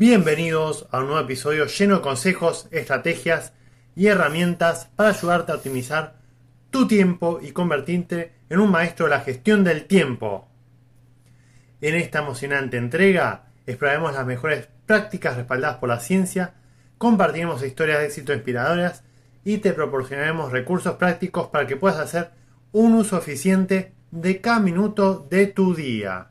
Bienvenidos a un nuevo episodio lleno de consejos, estrategias y herramientas para ayudarte a optimizar tu tiempo y convertirte en un maestro de la gestión del tiempo. En esta emocionante entrega exploraremos las mejores prácticas respaldadas por la ciencia, compartiremos historias de éxito inspiradoras y te proporcionaremos recursos prácticos para que puedas hacer un uso eficiente de cada minuto de tu día.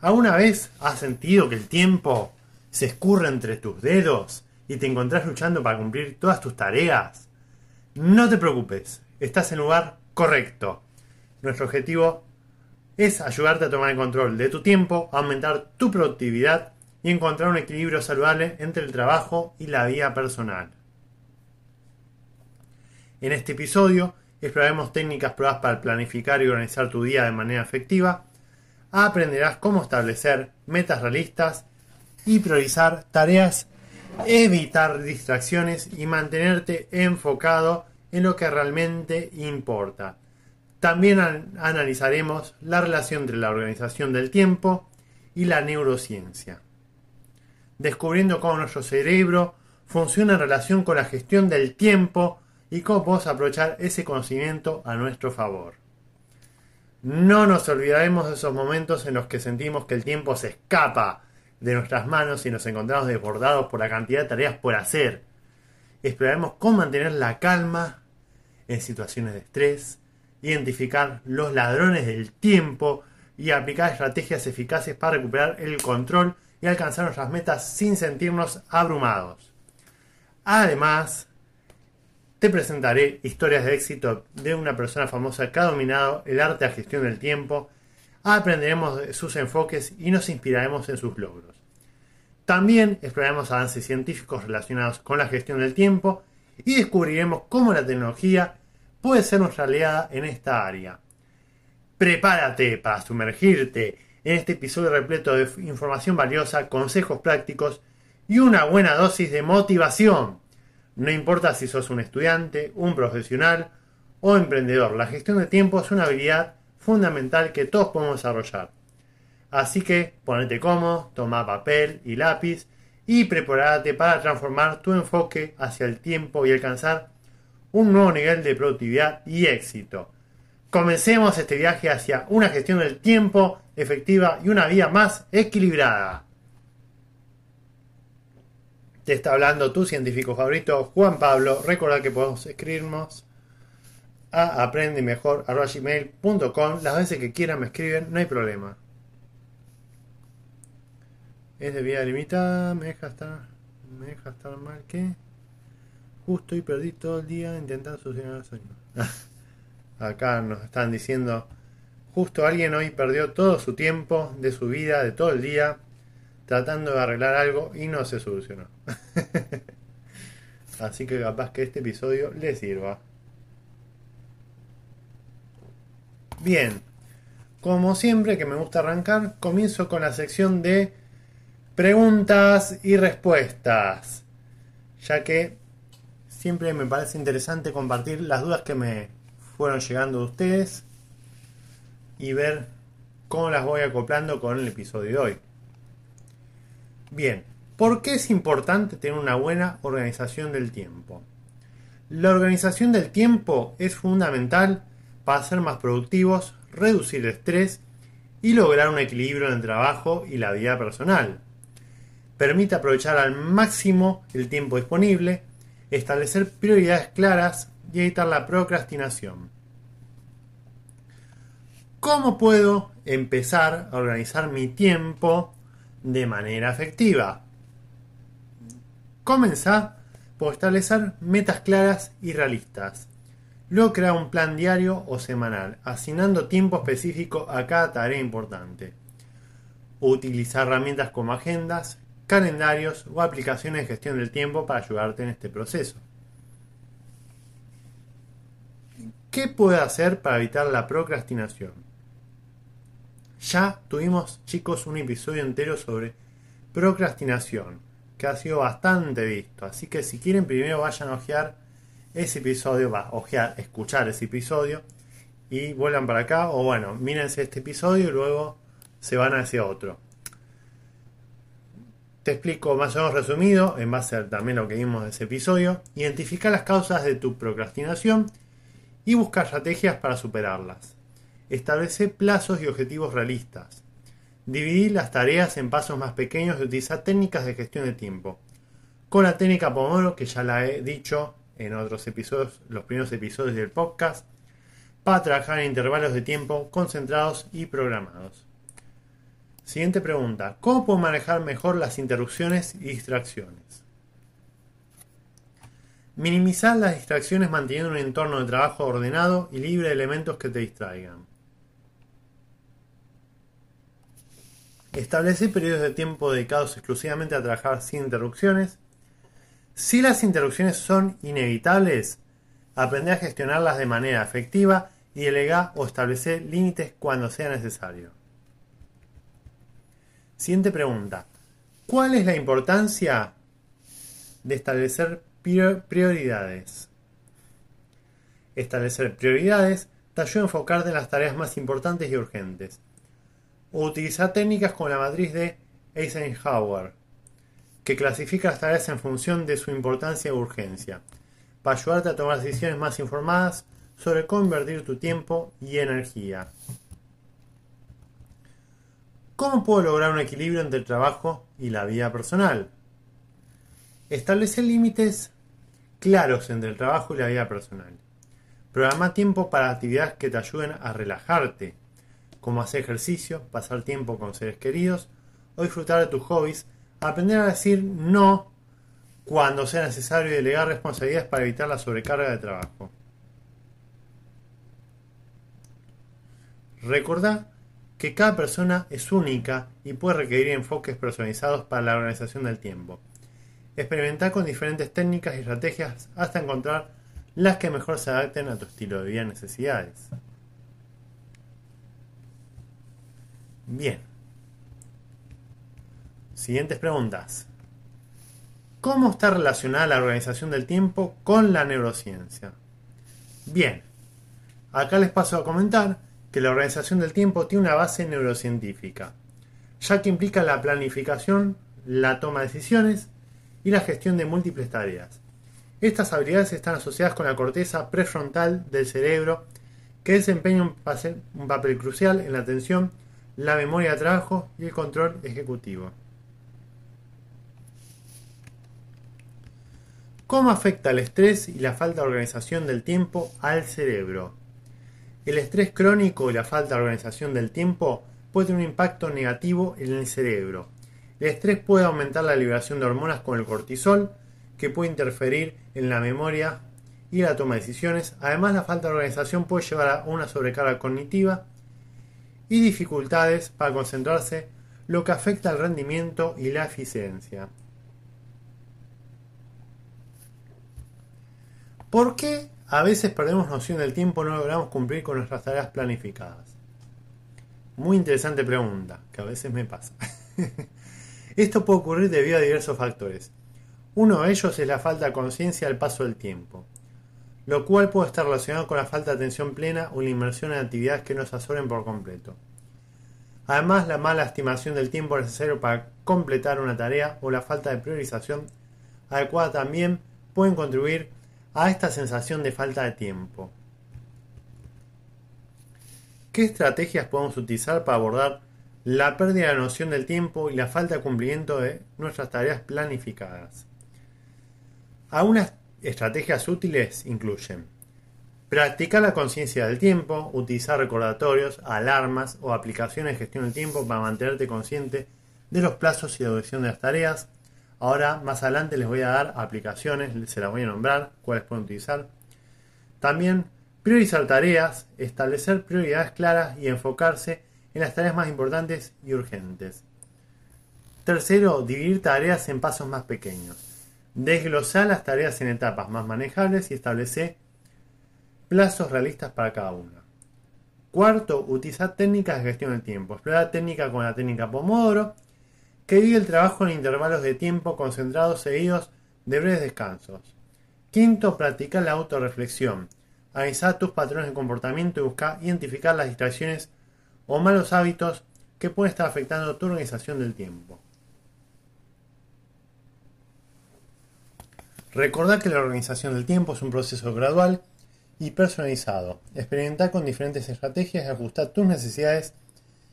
¿Alguna vez has sentido que el tiempo se escurre entre tus dedos y te encontrás luchando para cumplir todas tus tareas? No te preocupes, estás en lugar correcto. Nuestro objetivo es ayudarte a tomar el control de tu tiempo, aumentar tu productividad y encontrar un equilibrio saludable entre el trabajo y la vida personal. En este episodio exploraremos técnicas probadas para planificar y organizar tu día de manera efectiva aprenderás cómo establecer metas realistas y priorizar tareas, evitar distracciones y mantenerte enfocado en lo que realmente importa. También analizaremos la relación entre la organización del tiempo y la neurociencia, descubriendo cómo nuestro cerebro funciona en relación con la gestión del tiempo y cómo podemos aprovechar ese conocimiento a nuestro favor. No nos olvidaremos de esos momentos en los que sentimos que el tiempo se escapa de nuestras manos y nos encontramos desbordados por la cantidad de tareas por hacer. Exploraremos cómo mantener la calma en situaciones de estrés, identificar los ladrones del tiempo y aplicar estrategias eficaces para recuperar el control y alcanzar nuestras metas sin sentirnos abrumados. Además, te presentaré historias de éxito de una persona famosa que ha dominado el arte de gestión del tiempo, aprenderemos de sus enfoques y nos inspiraremos en sus logros. También exploraremos avances científicos relacionados con la gestión del tiempo y descubriremos cómo la tecnología puede ser nuestra aliada en esta área. Prepárate para sumergirte en este episodio repleto de información valiosa, consejos prácticos y una buena dosis de motivación. No importa si sos un estudiante, un profesional o emprendedor, la gestión de tiempo es una habilidad fundamental que todos podemos desarrollar. Así que ponete cómodo, toma papel y lápiz y prepárate para transformar tu enfoque hacia el tiempo y alcanzar un nuevo nivel de productividad y éxito. Comencemos este viaje hacia una gestión del tiempo efectiva y una vida más equilibrada. Te está hablando tu científico favorito, Juan Pablo. Recuerda que podemos escribirnos a aprendemejor.com las veces que quieran me escriben, no hay problema. Es de vida limitada, me deja estar, me deja estar mal que justo y perdí todo el día intentando solucionar el sueño. Acá nos están diciendo, justo alguien hoy perdió todo su tiempo de su vida, de todo el día, tratando de arreglar algo y no se solucionó. Así que capaz que este episodio le sirva. Bien, como siempre que me gusta arrancar, comienzo con la sección de preguntas y respuestas, ya que siempre me parece interesante compartir las dudas que me fueron llegando de ustedes y ver cómo las voy acoplando con el episodio de hoy. Bien, ¿por qué es importante tener una buena organización del tiempo? La organización del tiempo es fundamental para ser más productivos, reducir el estrés y lograr un equilibrio en el trabajo y la vida personal. Permite aprovechar al máximo el tiempo disponible, establecer prioridades claras y evitar la procrastinación. ¿Cómo puedo empezar a organizar mi tiempo de manera efectiva. Comenzá por establecer metas claras y realistas. Luego crea un plan diario o semanal, asignando tiempo específico a cada tarea importante. utilizar herramientas como agendas, calendarios o aplicaciones de gestión del tiempo para ayudarte en este proceso. ¿Qué puede hacer para evitar la procrastinación? Ya tuvimos, chicos, un episodio entero sobre procrastinación, que ha sido bastante visto. Así que si quieren, primero vayan a ojear ese episodio, va, ojear, escuchar ese episodio y vuelvan para acá. O bueno, mírense este episodio y luego se van hacia otro. Te explico más o menos resumido, en base a también lo que vimos de ese episodio. Identifica las causas de tu procrastinación y busca estrategias para superarlas. Establece plazos y objetivos realistas. Dividir las tareas en pasos más pequeños y utilizar técnicas de gestión de tiempo. Con la técnica Pomodoro, que ya la he dicho en otros episodios, los primeros episodios del podcast, para trabajar en intervalos de tiempo concentrados y programados. Siguiente pregunta. ¿Cómo puedo manejar mejor las interrupciones y distracciones? Minimizar las distracciones manteniendo un entorno de trabajo ordenado y libre de elementos que te distraigan. Establecer periodos de tiempo dedicados exclusivamente a trabajar sin interrupciones. Si las interrupciones son inevitables, aprender a gestionarlas de manera efectiva y delegar o establecer límites cuando sea necesario. Siguiente pregunta. ¿Cuál es la importancia de establecer prioridades? Establecer prioridades te ayuda a enfocarte en las tareas más importantes y urgentes. O utilizar técnicas como la matriz de Eisenhower, que clasifica las tareas en función de su importancia y urgencia, para ayudarte a tomar decisiones más informadas sobre cómo invertir tu tiempo y energía. ¿Cómo puedo lograr un equilibrio entre el trabajo y la vida personal? Establecer límites claros entre el trabajo y la vida personal. Programa tiempo para actividades que te ayuden a relajarte, como hacer ejercicio, pasar tiempo con seres queridos o disfrutar de tus hobbies. Aprender a decir no cuando sea necesario y delegar responsabilidades para evitar la sobrecarga de trabajo. Recordá que cada persona es única y puede requerir enfoques personalizados para la organización del tiempo. Experimentar con diferentes técnicas y estrategias hasta encontrar las que mejor se adapten a tu estilo de vida y necesidades. Bien. Siguientes preguntas. ¿Cómo está relacionada la organización del tiempo con la neurociencia? Bien. Acá les paso a comentar que la organización del tiempo tiene una base neurocientífica, ya que implica la planificación, la toma de decisiones y la gestión de múltiples tareas. Estas habilidades están asociadas con la corteza prefrontal del cerebro, que desempeña un papel crucial en la atención, la memoria de trabajo y el control ejecutivo. ¿Cómo afecta el estrés y la falta de organización del tiempo al cerebro? El estrés crónico y la falta de organización del tiempo puede tener un impacto negativo en el cerebro. El estrés puede aumentar la liberación de hormonas como el cortisol, que puede interferir en la memoria y la toma de decisiones. Además, la falta de organización puede llevar a una sobrecarga cognitiva y dificultades para concentrarse, lo que afecta al rendimiento y la eficiencia. ¿Por qué a veces perdemos noción del tiempo y no logramos cumplir con nuestras tareas planificadas. Muy interesante pregunta, que a veces me pasa. Esto puede ocurrir debido a diversos factores. Uno de ellos es la falta de conciencia al paso del tiempo, lo cual puede estar relacionado con la falta de atención plena o la inmersión en actividades que nos asoren por completo. Además, la mala estimación del tiempo necesario para completar una tarea o la falta de priorización adecuada también pueden contribuir a esta sensación de falta de tiempo. ¿Qué estrategias podemos utilizar para abordar la pérdida de la noción del tiempo y la falta de cumplimiento de nuestras tareas planificadas? Estrategias útiles incluyen practicar la conciencia del tiempo, utilizar recordatorios, alarmas o aplicaciones de gestión del tiempo para mantenerte consciente de los plazos y la duración de las tareas, Ahora, más adelante les voy a dar aplicaciones, se las voy a nombrar, cuáles pueden utilizar. También priorizar tareas, establecer prioridades claras y enfocarse en las tareas más importantes y urgentes. Tercero, dividir tareas en pasos más pequeños. Desglosar las tareas en etapas más manejables y establecer plazos realistas para cada una. Cuarto, utilizar técnicas de gestión del tiempo. Explorar técnica con la técnica Pomodoro, que divide el trabajo en intervalos de tiempo concentrados seguidos de breves descansos. Quinto, practicar la autorreflexión. Analizar tus patrones de comportamiento y buscar identificar las distracciones o malos hábitos que pueden estar afectando tu organización del tiempo. Recordar que la organización del tiempo es un proceso gradual y personalizado. Experimentar con diferentes estrategias y ajustar tus necesidades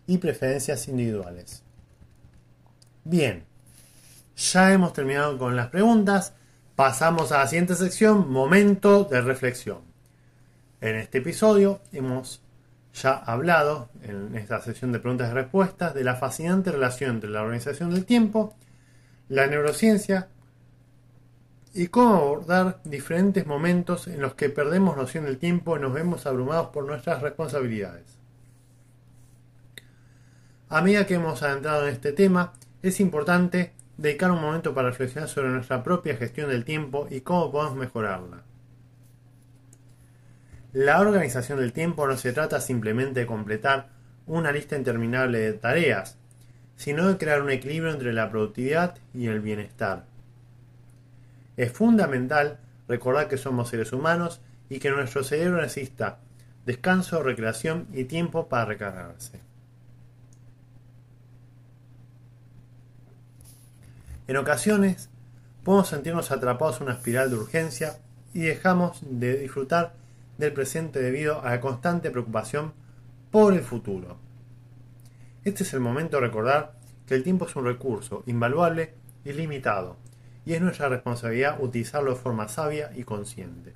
y preferencias individuales. Bien, ya hemos terminado con las preguntas. Pasamos a la siguiente sección, momento de reflexión. En este episodio hemos ya hablado, en esta sesión de preguntas y respuestas, de la fascinante relación entre la organización del tiempo, la neurociencia y cómo abordar diferentes momentos en los que perdemos noción del tiempo y nos vemos abrumados por nuestras responsabilidades. A medida que hemos adentrado en este tema, es importante dedicar un momento para reflexionar sobre nuestra propia gestión del tiempo y cómo podemos mejorarla. La organización del tiempo no se trata simplemente de completar una lista interminable de tareas, sino de crear un equilibrio entre la productividad y el bienestar. Es fundamental recordar que somos seres humanos y que nuestro cerebro necesita descanso, recreación y tiempo para recargarse. En ocasiones podemos sentirnos atrapados en una espiral de urgencia y dejamos de disfrutar del presente debido a la constante preocupación por el futuro. Este es el momento de recordar que el tiempo es un recurso invaluable y limitado, y es nuestra responsabilidad utilizarlo de forma sabia y consciente.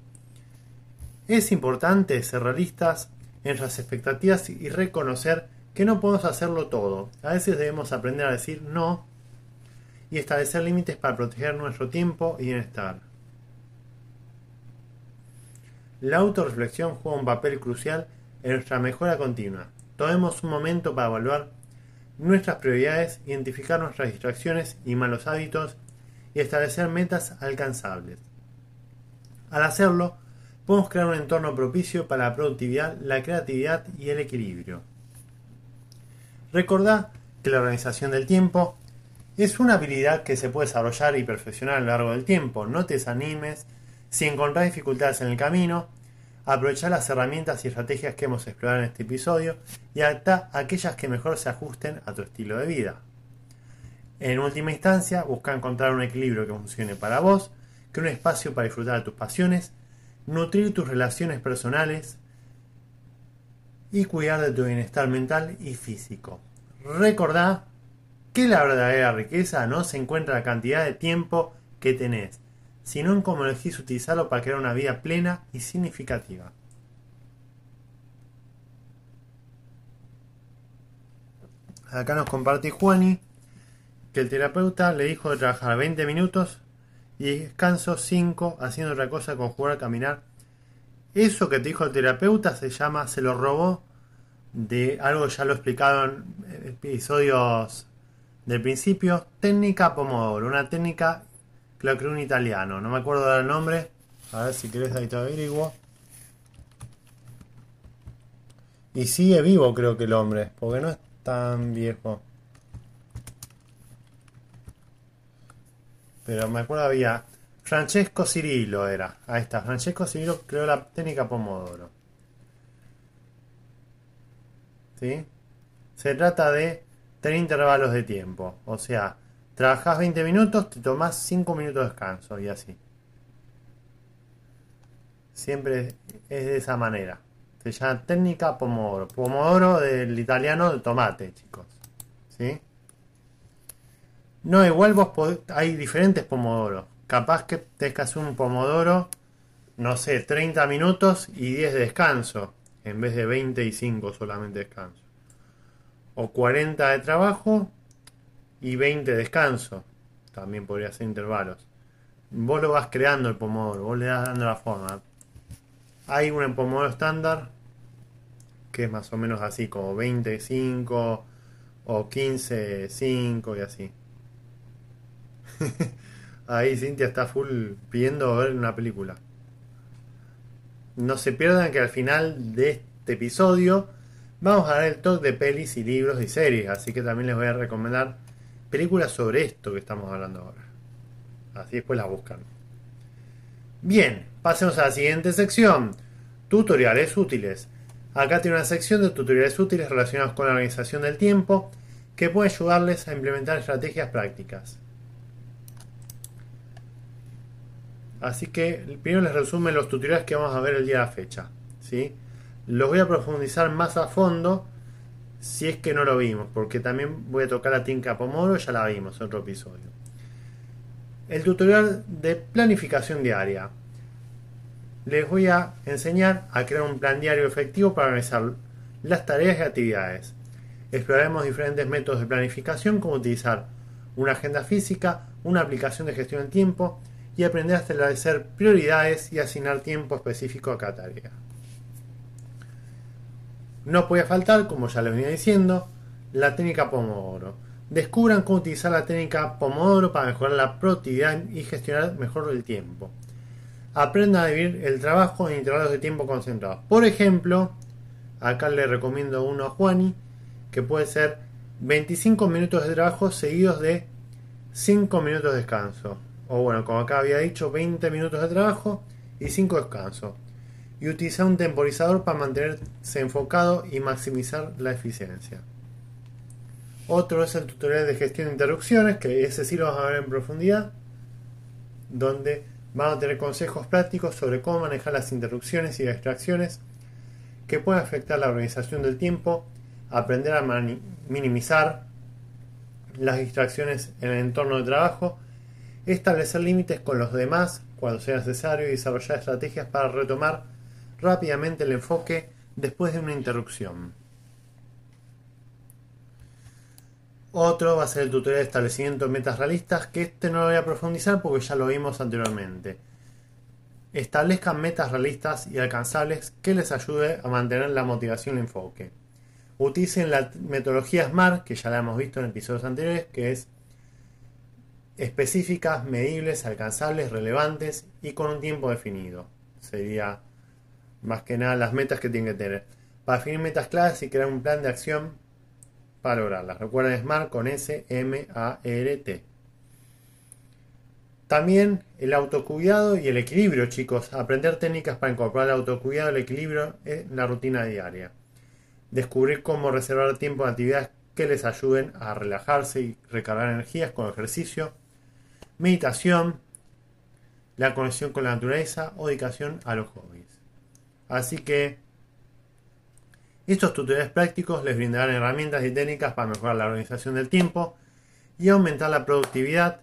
Es importante ser realistas en nuestras expectativas y reconocer que no podemos hacerlo todo. A veces debemos aprender a decir no y establecer límites para proteger nuestro tiempo y bienestar. La autorreflexión juega un papel crucial en nuestra mejora continua. Tomemos un momento para evaluar nuestras prioridades, identificar nuestras distracciones y malos hábitos y establecer metas alcanzables. Al hacerlo, podemos crear un entorno propicio para la productividad, la creatividad y el equilibrio. Recordad que la organización del tiempo es una habilidad que se puede desarrollar y perfeccionar a lo largo del tiempo. No te desanimes. Si encontrás dificultades en el camino, aprovecha las herramientas y estrategias que hemos explorado en este episodio y adapta aquellas que mejor se ajusten a tu estilo de vida. En última instancia, busca encontrar un equilibrio que funcione para vos, que un espacio para disfrutar de tus pasiones, nutrir tus relaciones personales y cuidar de tu bienestar mental y físico. Recordá que la verdadera riqueza no se encuentra en la cantidad de tiempo que tenés, sino en cómo elegís utilizarlo para crear una vida plena y significativa. Acá nos comparte Juani que el terapeuta le dijo de trabajar 20 minutos y descanso 5 haciendo otra cosa con jugar a caminar. Eso que te dijo el terapeuta se llama, se lo robó de algo ya lo en episodios del principio, técnica Pomodoro, una técnica que creó un italiano, no me acuerdo del nombre, a ver si querés ahí te averiguo. Y sigue vivo creo que el hombre, porque no es tan viejo. Pero me acuerdo había Francesco Cirillo era. Ahí está, Francesco Cirillo creó la técnica Pomodoro. ¿Sí? Se trata de tener intervalos de tiempo. O sea, trabajas 20 minutos, te tomas 5 minutos de descanso y así. Siempre es de esa manera. Se llama técnica Pomodoro. Pomodoro del italiano de tomate, chicos. ¿Sí? No, igual vos hay diferentes pomodoros. Capaz que te que un pomodoro, no sé, 30 minutos y 10 de descanso, en vez de 20 y 5 solamente descanso o 40 de trabajo y 20 de descanso. También podría ser intervalos. Vos lo vas creando el pomodoro, vos le das dando la forma. Hay un pomodoro estándar que es más o menos así, como 25 o 15, 5 y así. Ahí Cintia está full pidiendo ver una película. No se pierdan que al final de este episodio vamos a dar el talk de pelis y libros y series, así que también les voy a recomendar películas sobre esto que estamos hablando ahora. Así después la buscan. Bien, pasemos a la siguiente sección. Tutoriales útiles. Acá tiene una sección de tutoriales útiles relacionados con la organización del tiempo que puede ayudarles a implementar estrategias prácticas. Así que primero les resumen los tutoriales que vamos a ver el día de la fecha. ¿sí? Los voy a profundizar más a fondo si es que no lo vimos, porque también voy a tocar la Tinka Pomodoro, ya la vimos en otro episodio. El tutorial de planificación diaria. Les voy a enseñar a crear un plan diario efectivo para organizar las tareas y actividades. Exploraremos diferentes métodos de planificación como utilizar una agenda física, una aplicación de gestión del tiempo y aprender a establecer prioridades y asignar tiempo específico a cada tarea. No puede faltar, como ya les venía diciendo, la técnica Pomodoro. Descubran cómo utilizar la técnica Pomodoro para mejorar la productividad y gestionar mejor el tiempo. Aprendan a dividir el trabajo en intervalos de tiempo concentrados. Por ejemplo, acá le recomiendo uno a Juani, que puede ser 25 minutos de trabajo seguidos de 5 minutos de descanso. O bueno, como acá había dicho, 20 minutos de trabajo y 5 descansos y utilizar un temporizador para mantenerse enfocado y maximizar la eficiencia. Otro es el tutorial de gestión de interrupciones, que ese sí lo vamos a ver en profundidad, donde vamos a tener consejos prácticos sobre cómo manejar las interrupciones y distracciones que pueden afectar la organización del tiempo, aprender a minimizar las distracciones en el entorno de trabajo, establecer límites con los demás cuando sea necesario y desarrollar estrategias para retomar rápidamente el enfoque después de una interrupción. Otro va a ser el tutorial de establecimiento de metas realistas, que este no lo voy a profundizar porque ya lo vimos anteriormente. Establezcan metas realistas y alcanzables que les ayude a mantener la motivación y el enfoque. Utilicen la metodología SMART, que ya la hemos visto en episodios anteriores, que es específicas, medibles, alcanzables, relevantes y con un tiempo definido. Sería más que nada las metas que tienen que tener. Para definir metas claras y crear un plan de acción para lograrlas. Recuerden SMART con S, M, A, R, T. También el autocuidado y el equilibrio, chicos. Aprender técnicas para incorporar el autocuidado y el equilibrio en la rutina diaria. Descubrir cómo reservar tiempo en actividades que les ayuden a relajarse y recargar energías con ejercicio, meditación, la conexión con la naturaleza o dedicación a los hobbies. Así que estos tutoriales prácticos les brindarán herramientas y técnicas para mejorar la organización del tiempo y aumentar la productividad.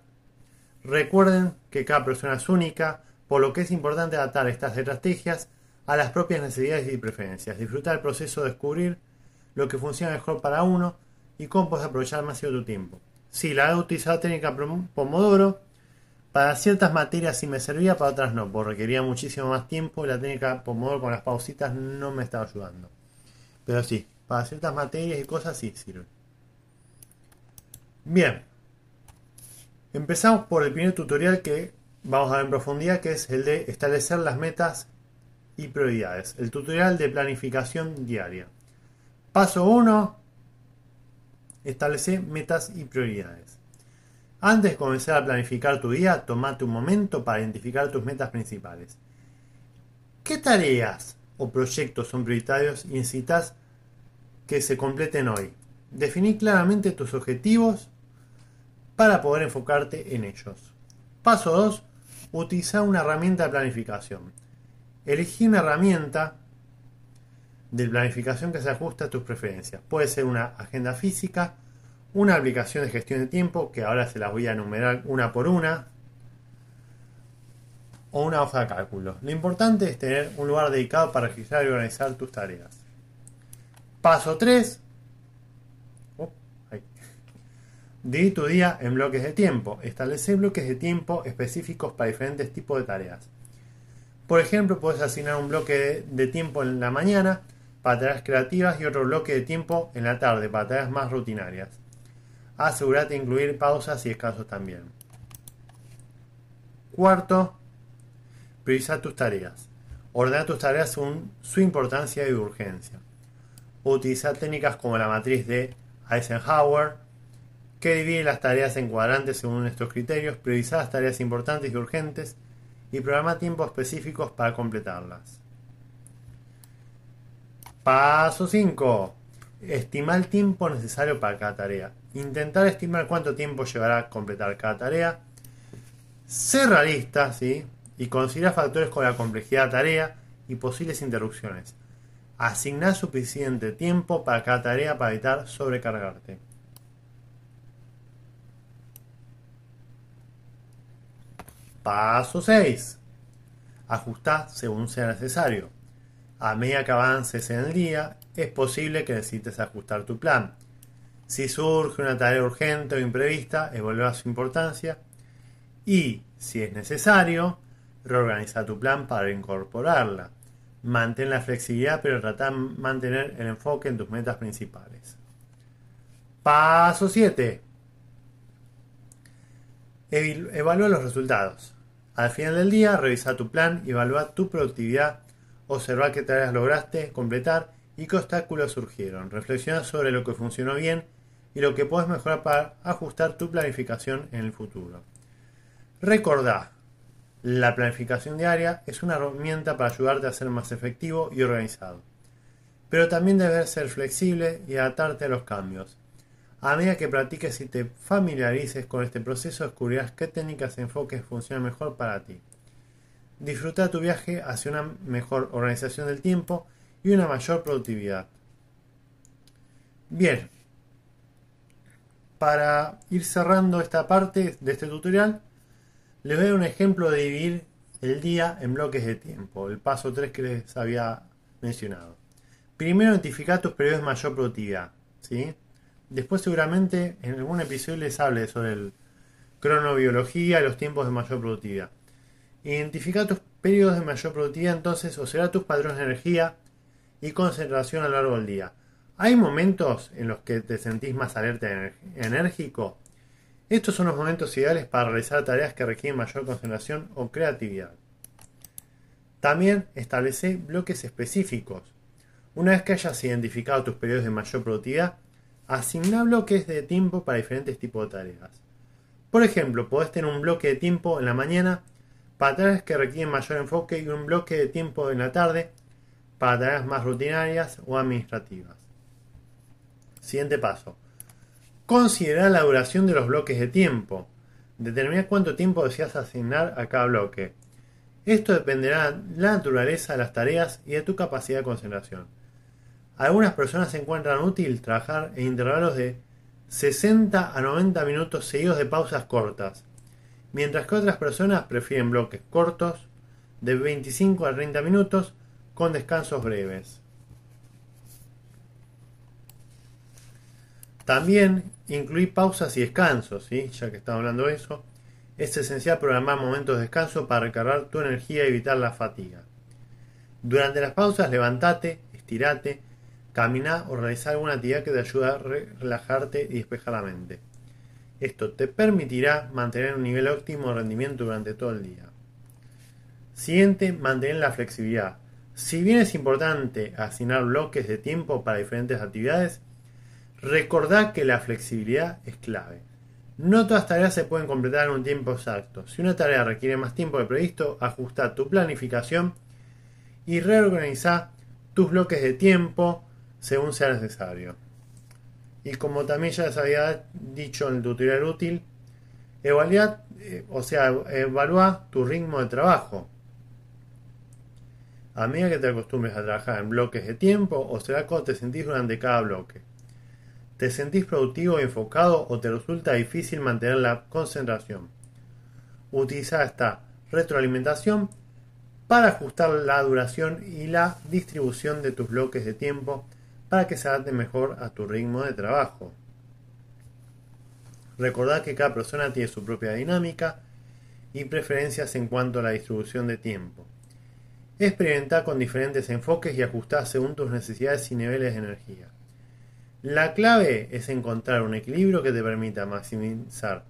Recuerden que cada persona es única, por lo que es importante adaptar estas estrategias a las propias necesidades y preferencias. Disfrutar el proceso de descubrir lo que funciona mejor para uno y cómo puedes aprovechar más tu tiempo. Si la he utilizado técnica Pomodoro, para ciertas materias sí me servía, para otras no, porque requería muchísimo más tiempo y la técnica Pomodoro con las pausitas no me estaba ayudando. Pero sí, para ciertas materias y cosas sí sirve. Bien. Empezamos por el primer tutorial que vamos a ver en profundidad, que es el de establecer las metas y prioridades. El tutorial de planificación diaria. Paso 1. Establece metas y prioridades. Antes de comenzar a planificar tu día, tomate un momento para identificar tus metas principales. ¿Qué tareas o proyectos son prioritarios y necesitas que se completen hoy? Definí claramente tus objetivos para poder enfocarte en ellos. Paso 2. Utiliza una herramienta de planificación. Elegí una herramienta de planificación que se ajuste a tus preferencias. Puede ser una agenda física, una aplicación de gestión de tiempo, que ahora se las voy a enumerar una por una, o una hoja de cálculo. Lo importante es tener un lugar dedicado para registrar y organizar tus tareas. Paso 3. Divide tu día en bloques de tiempo. Establece bloques de tiempo específicos para diferentes tipos de tareas. Por ejemplo, puedes asignar un bloque de tiempo en la mañana para tareas creativas y otro bloque de tiempo en la tarde para tareas más rutinarias. Asegúrate de incluir pausas y descansos también. Cuarto, priorizar tus tareas. Ordena tus tareas según su importancia y urgencia. Utiliza técnicas como la matriz de Eisenhower, que divide las tareas en cuadrantes según estos criterios, priorizar las tareas importantes y urgentes y programa tiempos específicos para completarlas. Paso 5. Estimar el tiempo necesario para cada tarea. Intentar estimar cuánto tiempo llevará a completar cada tarea. Ser realista, ¿sí? Y considerar factores como la complejidad de la tarea y posibles interrupciones. Asignar suficiente tiempo para cada tarea para evitar sobrecargarte. Paso 6. Ajustar según sea necesario. A medida que avances en el día, es posible que necesites ajustar tu plan. Si surge una tarea urgente o imprevista, evaluar su importancia y, si es necesario, reorganiza tu plan para incorporarla. Mantén la flexibilidad, pero trata de mantener el enfoque en tus metas principales. Paso 7. Evalúa los resultados. Al final del día, revisa tu plan, evalúa tu productividad, observa qué tareas lograste completar y qué obstáculos surgieron. Reflexiona sobre lo que funcionó bien y lo que puedes mejorar para ajustar tu planificación en el futuro. Recordá, la planificación diaria es una herramienta para ayudarte a ser más efectivo y organizado. Pero también debes ser flexible y adaptarte a los cambios. A medida que practiques y te familiarices con este proceso, descubrirás qué técnicas y enfoques funcionan mejor para ti. Disfruta tu viaje hacia una mejor organización del tiempo y una mayor productividad. Bien, para ir cerrando esta parte de este tutorial, les doy un ejemplo de dividir el día en bloques de tiempo, el paso 3 que les había mencionado. Primero, identificar tus periodos de mayor productividad. ¿sí? Después seguramente en algún episodio les hable sobre el cronobiología y los tiempos de mayor productividad. Identifica tus periodos de mayor productividad entonces o será tus patrones de energía y concentración a lo largo del día. ¿Hay momentos en los que te sentís más alerta y enérgico? Estos son los momentos ideales para realizar tareas que requieren mayor concentración o creatividad. También establece bloques específicos. Una vez que hayas identificado tus periodos de mayor productividad, Asigna bloques de tiempo para diferentes tipos de tareas. Por ejemplo, podés tener un bloque de tiempo en la mañana para tareas que requieren mayor enfoque y un bloque de tiempo en la tarde para tareas más rutinarias o administrativas. Siguiente paso. Considerar la duración de los bloques de tiempo. Determina cuánto tiempo deseas asignar a cada bloque. Esto dependerá de la naturaleza de las tareas y de tu capacidad de concentración. Algunas personas encuentran útil trabajar en intervalos de 60 a 90 minutos seguidos de pausas cortas, mientras que otras personas prefieren bloques cortos de 25 a 30 minutos con descansos breves. También incluir pausas y descansos, ya que estamos hablando de eso. Es esencial programar momentos de descanso para recargar tu energía y evitar la fatiga. Durante las pausas levantate, estirate, Caminar o realizar alguna actividad que te ayude a relajarte y despejar la mente. Esto te permitirá mantener un nivel óptimo de rendimiento durante todo el día. Siguiente, mantener la flexibilidad. Si bien es importante asignar bloques de tiempo para diferentes actividades, recordad que la flexibilidad es clave. No todas tareas se pueden completar en un tiempo exacto. Si una tarea requiere más tiempo de previsto, ajusta tu planificación y reorganiza tus bloques de tiempo según sea necesario. Y como también ya les había dicho en el tutorial útil, evalúa, eh, o sea, evalúa tu ritmo de trabajo. A medida que te acostumbres a trabajar en bloques de tiempo, o será cómo te sentís durante cada bloque. ¿Te sentís productivo y enfocado o te resulta difícil mantener la concentración? Utiliza esta retroalimentación para ajustar la duración y la distribución de tus bloques de tiempo para que se adapte mejor a tu ritmo de trabajo. Recordad que cada persona tiene su propia dinámica y preferencias en cuanto a la distribución de tiempo. Experimenta con diferentes enfoques y ajustá según tus necesidades y niveles de energía. La clave es encontrar un equilibrio que te permita maximizar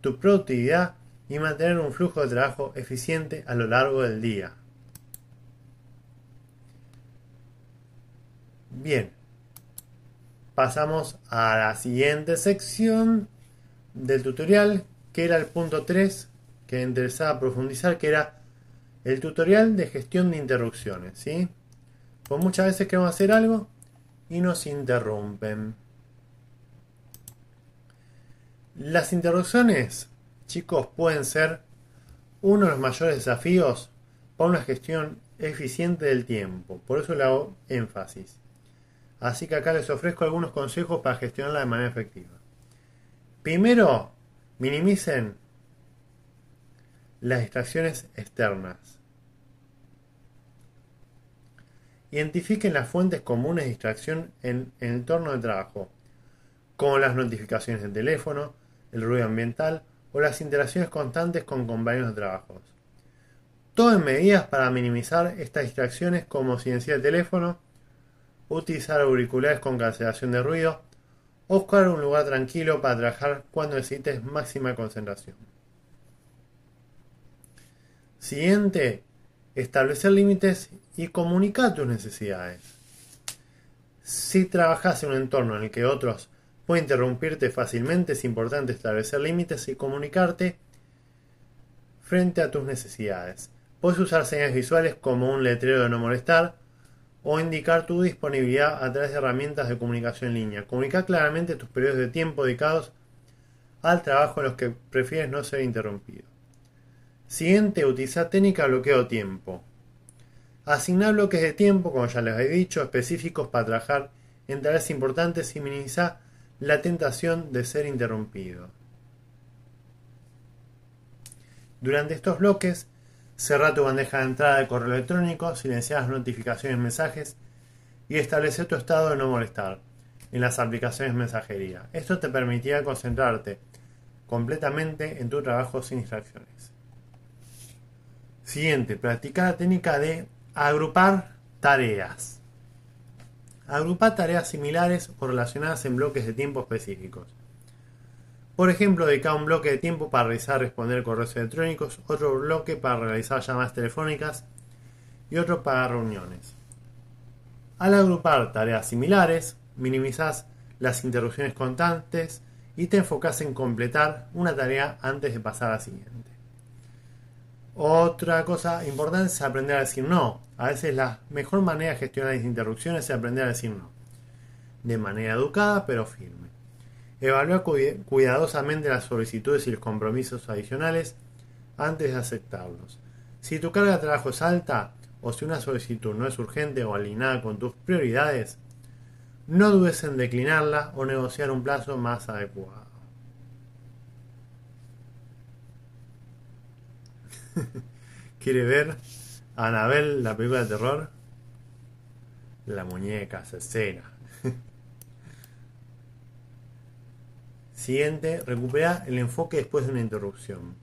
tu productividad y mantener un flujo de trabajo eficiente a lo largo del día. Bien, pasamos a la siguiente sección del tutorial, que era el punto 3, que interesaba profundizar, que era el tutorial de gestión de interrupciones. ¿sí? Pues muchas veces queremos hacer algo y nos interrumpen. Las interrupciones, chicos, pueden ser uno de los mayores desafíos para una gestión eficiente del tiempo. Por eso le hago énfasis. Así que acá les ofrezco algunos consejos para gestionarla de manera efectiva. Primero, minimicen las distracciones externas. Identifiquen las fuentes comunes de distracción en, el entorno de trabajo, como las notificaciones del teléfono, el ruido ambiental o las interacciones constantes con compañeros de trabajo. Tomen medidas para minimizar estas distracciones como silenciar el teléfono, utilizar auriculares con cancelación de ruido o buscar un lugar tranquilo para trabajar cuando necesites máxima concentración. Siguiente, establecer límites y comunicar tus necesidades. Si trabajas en un entorno en el que otros pueden interrumpirte fácilmente, es importante establecer límites y comunicarte frente a tus necesidades. Puedes usar señas visuales como un letrero de no molestar o indicar tu disponibilidad a través de herramientas de comunicación en línea. Comunica claramente tus periodos de tiempo dedicados al trabajo en los que prefieres no ser interrumpido. Siguiente, utiliza técnica bloqueo tiempo. Asignar bloques de tiempo, como ya les he dicho, específicos para trabajar en tareas importantes y minimizar la tentación de ser interrumpido. Durante estos bloques, Cerra tu bandeja de entrada de correo electrónico, silencia las notificaciones y mensajes y establece tu estado de no molestar en las aplicaciones mensajería. Esto te permitirá concentrarte completamente en tu trabajo sin distracciones. Siguiente, practica la técnica de agrupar tareas. Agrupa tareas similares o relacionadas en bloques de tiempo específicos. Por ejemplo, dedica un bloque de tiempo para realizar responder correos electrónicos, otro bloque para realizar llamadas telefónicas y otro para reuniones. Al agrupar tareas similares, minimizas las interrupciones constantes y te enfocas en completar una tarea antes de pasar a la siguiente. Otra cosa importante es aprender a decir no. A veces la mejor manera de gestionar las interrupciones es aprender a decir no. De manera educada pero firme. Evalúa cuidadosamente las solicitudes y los compromisos adicionales antes de aceptarlos. Si tu carga de trabajo es alta o si una solicitud no es urgente o alineada con tus prioridades, no dudes en declinarla o negociar un plazo más adecuado. ¿Quiere ver a Anabel la película de terror? La muñeca asesina. Siguiente, recupera el enfoque después de una interrupción.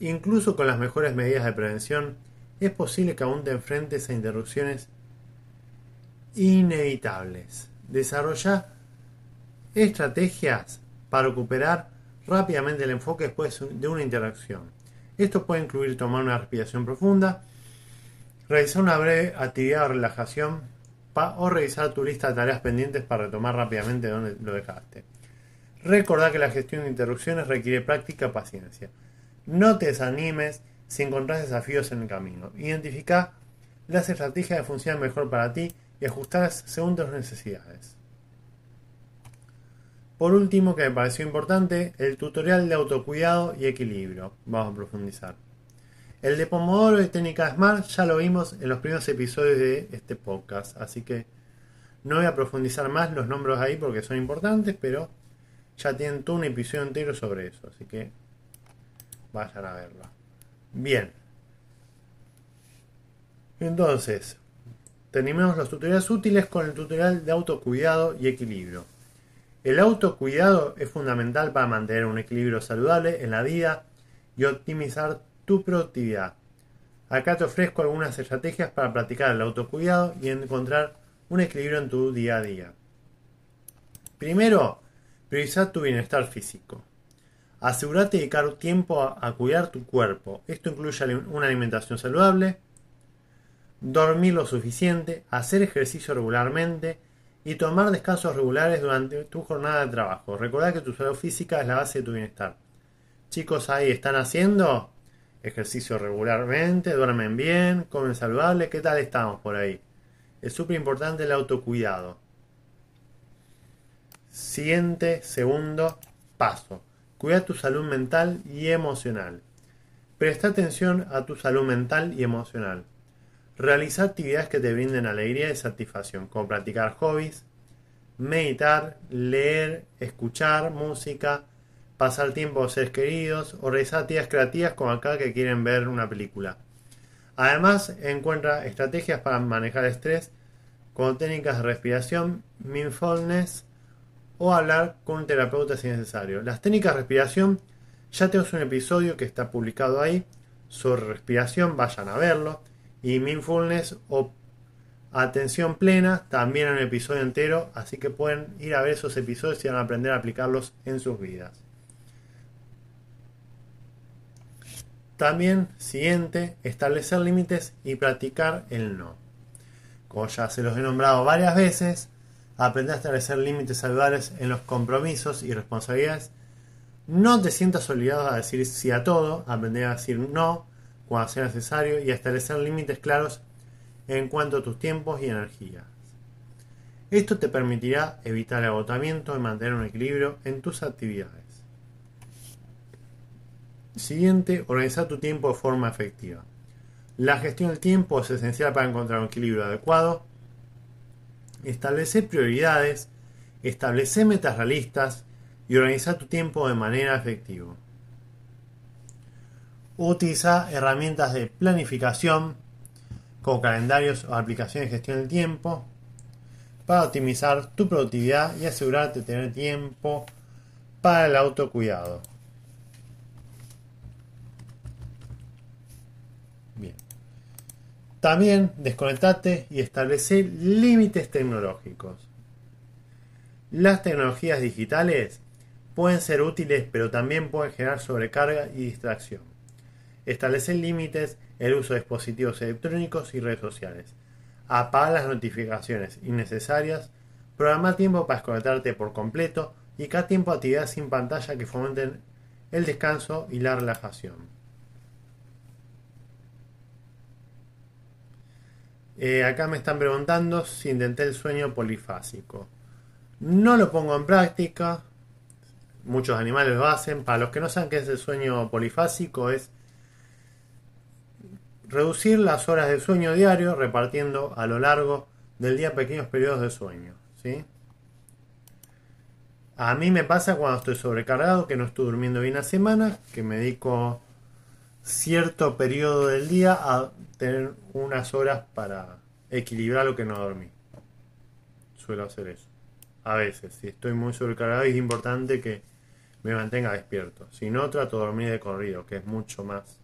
Incluso con las mejores medidas de prevención, es posible que aún te enfrentes a interrupciones inevitables. Desarrolla estrategias para recuperar rápidamente el enfoque después de una interacción. Esto puede incluir tomar una respiración profunda, realizar una breve actividad de relajación o revisar tu lista de tareas pendientes para retomar rápidamente donde lo dejaste. Recordá que la gestión de interrupciones requiere práctica y paciencia. No te desanimes si encontrás desafíos en el camino. Identifica las estrategias que funcionan mejor para ti y ajustarlas según tus necesidades. Por último, que me pareció importante, el tutorial de autocuidado y equilibrio. Vamos a profundizar. El de Pomodoro y técnica Smart ya lo vimos en los primeros episodios de este podcast, así que no voy a profundizar más los nombres ahí porque son importantes, pero ya tienen todo un episodio entero sobre eso, así que vayan a verlo. Bien. Entonces, terminamos los tutoriales útiles con el tutorial de autocuidado y equilibrio. El autocuidado es fundamental para mantener un equilibrio saludable en la vida y optimizar tu productividad. Acá te ofrezco algunas estrategias para practicar el autocuidado y encontrar un equilibrio en tu día a día. Primero, priorizar tu bienestar físico. Asegúrate de dedicar tiempo a, cuidar tu cuerpo. Esto incluye una alimentación saludable, dormir lo suficiente, hacer ejercicio regularmente y tomar descansos regulares durante tu jornada de trabajo. Recordad que tu salud física es la base de tu bienestar. Chicos, ahí están haciendo ejercicio regularmente, duermen bien, comen saludable. ¿Qué tal estamos por ahí? Es súper importante el autocuidado. Siguiente, segundo paso. Cuida tu salud mental y emocional. Presta atención a tu salud mental y emocional. Realiza actividades que te brinden alegría y satisfacción, como practicar hobbies, meditar, leer, escuchar música, pasar tiempo con seres queridos o realizar actividades creativas como acá que quieren ver una película. Además, encuentra estrategias para manejar estrés con técnicas de respiración, mindfulness o hablar con un terapeuta si es necesario. Las técnicas de respiración, ya tenemos un episodio que está publicado ahí sobre respiración, vayan a verlo y mindfulness o atención plena, también en un episodio entero, así que pueden ir a ver esos episodios y van a aprender a aplicarlos en sus vidas. También, siguiente, establecer límites y practicar el no. Como ya se los he nombrado varias veces, aprender a establecer límites saludables en los compromisos y responsabilidades. No te sientas obligado a decir sí a todo, aprender a decir no cuando sea necesario y establecer límites claros en cuanto a tus tiempos y energías. Esto te permitirá evitar el agotamiento y mantener un equilibrio en tus actividades. Siguiente, organizar tu tiempo de forma efectiva. La gestión del tiempo es esencial para encontrar un equilibrio adecuado. Establecer prioridades, establecer metas realistas y organizar tu tiempo de manera efectiva. Utiliza herramientas de planificación como calendarios o aplicaciones de gestión del tiempo para optimizar tu productividad y asegurarte de tener tiempo para el autocuidado. Bien. También desconectate y establece límites tecnológicos. Las tecnologías digitales pueden ser útiles, pero también pueden generar sobrecarga y distracción. Establecer límites el uso de dispositivos electrónicos y redes sociales. Apaga las notificaciones innecesarias. Programa tiempo para desconectarte por completo y cada tiempo actividades sin pantalla que fomenten el descanso y la relajación. Eh, acá me están preguntando si intenté el sueño polifásico. No lo pongo en práctica. Muchos animales lo hacen. Para los que no saben qué es el sueño polifásico, es Reducir las horas de sueño diario repartiendo a lo largo del día pequeños periodos de sueño. ¿sí? A mí me pasa cuando estoy sobrecargado, que no estoy durmiendo bien la semana, que me dedico cierto periodo del día a tener unas horas para equilibrar lo que no dormí. Suelo hacer eso. A veces, si estoy muy sobrecargado es importante que me mantenga despierto. Si no, trato de dormir de corrido, que es mucho más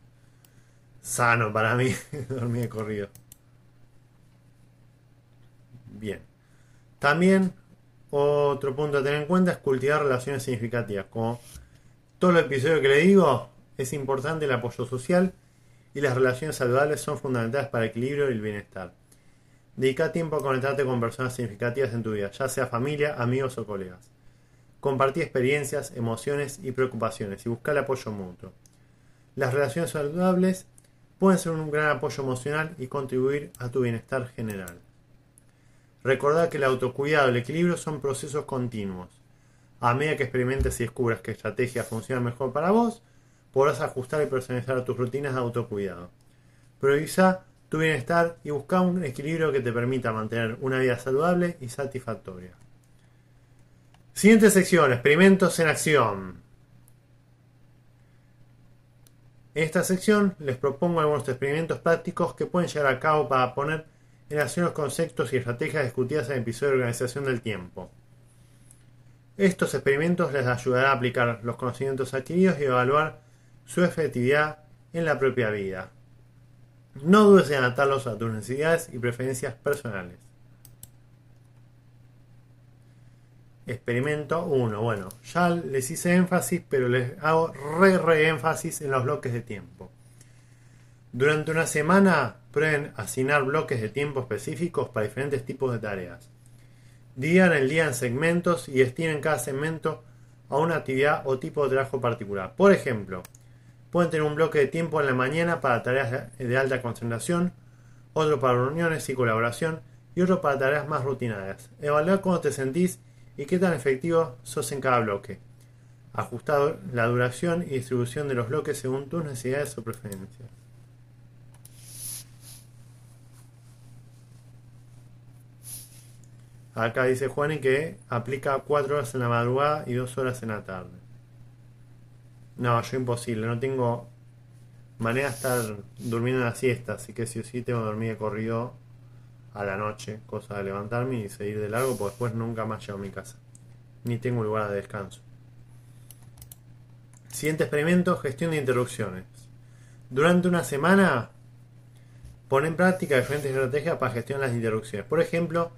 sano para mí dormir de corrido. Bien. También otro punto a tener en cuenta es cultivar relaciones significativas. Como todo el episodio que le digo, es importante el apoyo social y las relaciones saludables son fundamentales para el equilibrio y el bienestar. Dedica tiempo a conectarte con personas significativas en tu vida, ya sea familia, amigos o colegas. Compartí experiencias, emociones y preocupaciones y busca el apoyo mutuo. Las relaciones saludables pueden ser un gran apoyo emocional y contribuir a tu bienestar general. Recordad que el autocuidado y el equilibrio son procesos continuos. A medida que experimentes y descubras qué estrategia funciona mejor para vos, podrás ajustar y personalizar tus rutinas de autocuidado. Prioriza tu bienestar y busca un equilibrio que te permita mantener una vida saludable y satisfactoria. Siguiente sección, experimentos en acción. En esta sección les propongo algunos experimentos prácticos que pueden llevar a cabo para poner en acción los conceptos y estrategias discutidas en el episodio de organización del tiempo. Estos experimentos les ayudarán a aplicar los conocimientos adquiridos y evaluar su efectividad en la propia vida. No dudes en adaptarlos a tus necesidades y preferencias personales. Experimento 1. Bueno, ya les hice énfasis, pero les hago re re énfasis en los bloques de tiempo. Durante una semana prueben asignar bloques de tiempo específicos para diferentes tipos de tareas. Digan el día en segmentos y destinen cada segmento a una actividad o tipo de trabajo particular. Por ejemplo, pueden tener un bloque de tiempo en la mañana para tareas de alta concentración, otro para reuniones y colaboración y otro para tareas más rutinarias. Evaluar cómo te sentís y qué tan efectivo sos en cada bloque. Ajustar la duración y distribución de los bloques según tus necesidades o preferencias. Acá dice Juani que aplica 4 horas en la madrugada y 2 horas en la tarde. No, yo imposible, no tengo manera de estar durmiendo en la siesta, así que sí o sí tengo que dormir de corrido a la noche, cosa de levantarme y seguir de largo, porque después nunca más llego a mi casa. Ni tengo lugar de descanso. Siguiente experimento, gestión de interrupciones. Durante una semana, pon en práctica diferentes estrategias para gestionar las interrupciones. Por ejemplo,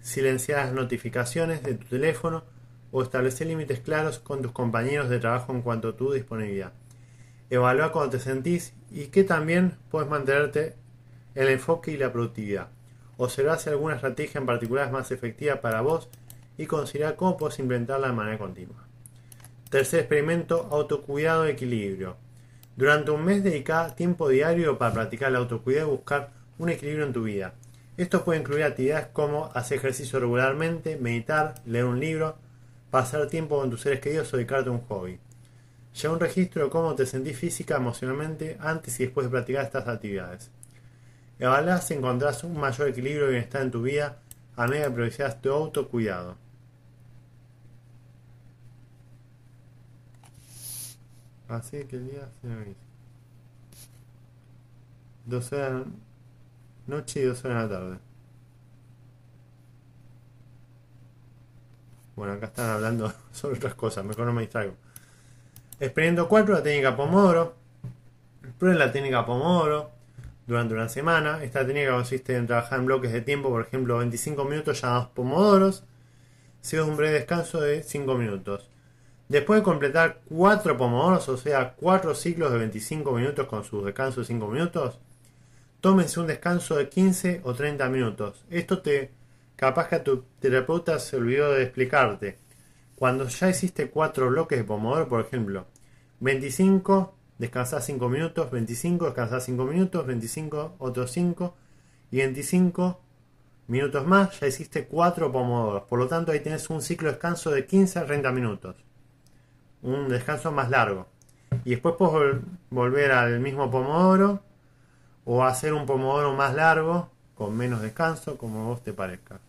silenciar las notificaciones de tu teléfono o establecer límites claros con tus compañeros de trabajo en cuanto a tu disponibilidad. Evalúa cómo te sentís y que también puedes mantenerte el enfoque y la productividad. Observa si alguna estrategia en particular más efectiva para vos y considera cómo puedes implementarla de manera continua. Tercer experimento, autocuidado equilibrio. Durante un mes dedica tiempo diario para practicar el autocuidado y buscar un equilibrio en tu vida. Esto puede incluir actividades como hacer ejercicio regularmente, meditar, leer un libro, pasar tiempo con tus seres queridos o dedicarte a un hobby. Lleva un registro de cómo te sentís física, emocionalmente antes y después de practicar estas actividades. Evalúa si encontrás un mayor equilibrio y bienestar en tu vida a medida que priorizas tu autocuidado. Así que el día se me 12 horas noche y 12 horas de la tarde. Bueno, acá están hablando sobre otras cosas, mejor no me distraigo. Experimento 4, la técnica Pomodoro. Prueben la técnica Pomodoro durante una semana. Esta técnica consiste en trabajar en bloques de tiempo, por ejemplo, 25 minutos llamados Pomodoros, seguido un breve descanso de 5 minutos. Después de completar 4 Pomodoros, o sea, 4 ciclos de 25 minutos con sus descansos de 5 minutos, tómense un descanso de 15 o 30 minutos. Esto te capaz que a tu terapeuta se olvidó de explicarte. Cuando ya hiciste 4 bloques de Pomodoro, por ejemplo, 25, descansás 5 minutos, 25, descansás 5 minutos, 25, otros 5 y 25 minutos más, ya hiciste 4 pomodoros. Por lo tanto, ahí tienes un ciclo de descanso de 15 a 30 minutos. Un descanso más largo. Y después puedes volver al mismo pomodoro o hacer un pomodoro más largo con menos descanso, como vos te parezca.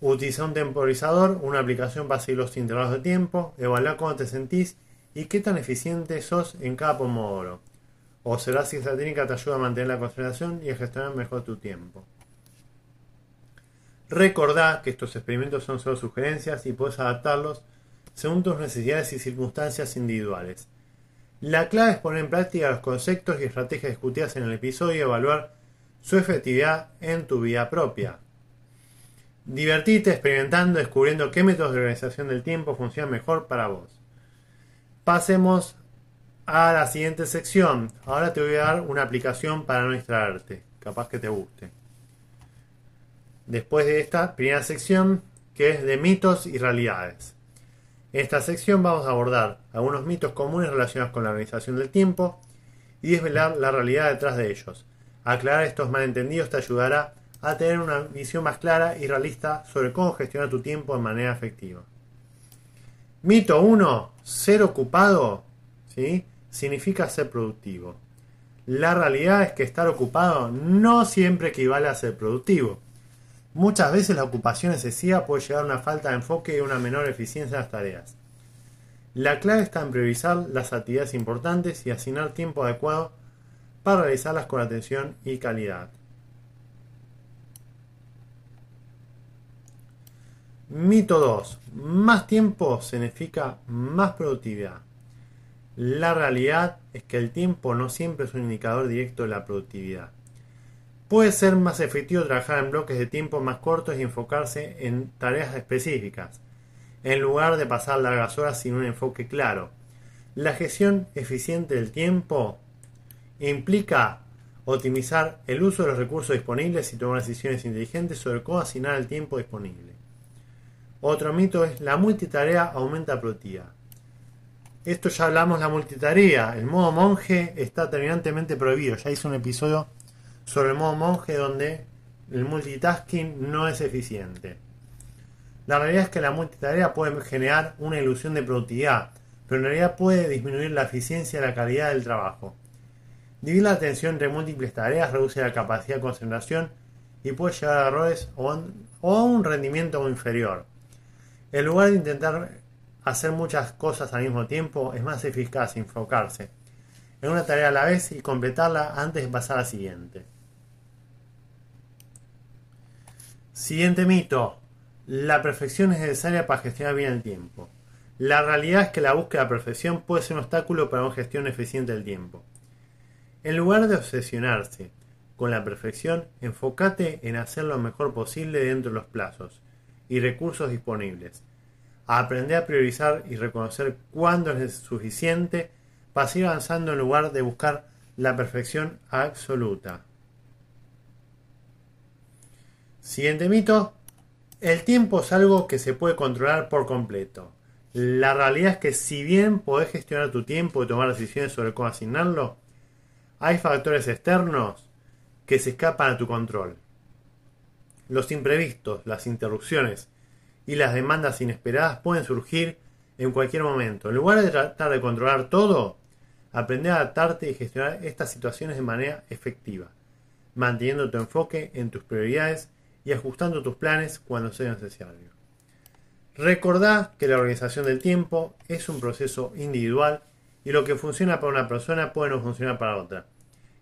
Utiliza un temporizador, una aplicación para seguir los intervalos de tiempo, evalúa cómo te sentís y qué tan eficiente sos en cada pomodoro. Observa si esta técnica te ayuda a mantener la concentración y a gestionar mejor tu tiempo. Recordá que estos experimentos son solo sugerencias y puedes adaptarlos según tus necesidades y circunstancias individuales. La clave es poner en práctica los conceptos y estrategias discutidas en el episodio y evaluar su efectividad en tu vida propia. Divertite experimentando, descubriendo qué métodos de organización del tiempo funcionan mejor para vos. Pasemos a la siguiente sección. Ahora te voy a dar una aplicación para no distraerte. Capaz que te guste. Después de esta primera sección, que es de mitos y realidades. En esta sección vamos a abordar algunos mitos comunes relacionados con la organización del tiempo y desvelar la realidad detrás de ellos. Aclarar estos malentendidos te ayudará a tener una visión más clara y realista sobre cómo gestionar tu tiempo de manera efectiva. Mito 1. Ser ocupado ¿sí? significa ser productivo. La realidad es que estar ocupado no siempre equivale a ser productivo. Muchas veces la ocupación excesiva puede llevar a una falta de enfoque y una menor eficiencia en las tareas. La clave está en priorizar las actividades importantes y asignar tiempo adecuado para realizarlas con atención y calidad. Mito 2. Más tiempo significa más productividad. La realidad es que el tiempo no siempre es un indicador directo de la productividad. Puede ser más efectivo trabajar en bloques de tiempo más cortos y enfocarse en tareas específicas, en lugar de pasar largas horas sin un enfoque claro. La gestión eficiente del tiempo implica optimizar el uso de los recursos disponibles y tomar decisiones inteligentes sobre cómo asignar el tiempo disponible. Otro mito es la multitarea aumenta productividad. Esto ya hablamos la multitarea. El modo monje está terminantemente prohibido. Ya hice un episodio sobre el modo monje donde el multitasking no es eficiente. La realidad es que la multitarea puede generar una ilusión de productividad, pero en realidad puede disminuir la eficiencia y la calidad del trabajo. Dividir la atención entre múltiples tareas reduce la capacidad de concentración y puede llevar a errores o a un rendimiento inferior. En lugar de intentar hacer muchas cosas al mismo tiempo, es más eficaz enfocarse en una tarea a la vez y completarla antes de pasar a la siguiente. Siguiente mito. La perfección es necesaria para gestionar bien el tiempo. La realidad es que la búsqueda de perfección puede ser un obstáculo para una gestión eficiente del tiempo. En lugar de obsesionarse con la perfección, enfócate en hacer lo mejor posible dentro de los plazos y recursos disponibles. Aprende a priorizar y reconocer cuándo es suficiente para seguir avanzando en lugar de buscar la perfección absoluta. Siguiente mito. El tiempo es algo que se puede controlar por completo. La realidad es que si bien podés gestionar tu tiempo y tomar decisiones sobre cómo asignarlo, hay factores externos que se escapan a tu control. Los imprevistos, las interrupciones y las demandas inesperadas pueden surgir en cualquier momento. En lugar de tratar de controlar todo, aprende a adaptarte y gestionar estas situaciones de manera efectiva, manteniendo tu enfoque en tus prioridades y ajustando tus planes cuando sea necesario. Recordá que la organización del tiempo es un proceso individual y lo que funciona para una persona puede no funcionar para otra.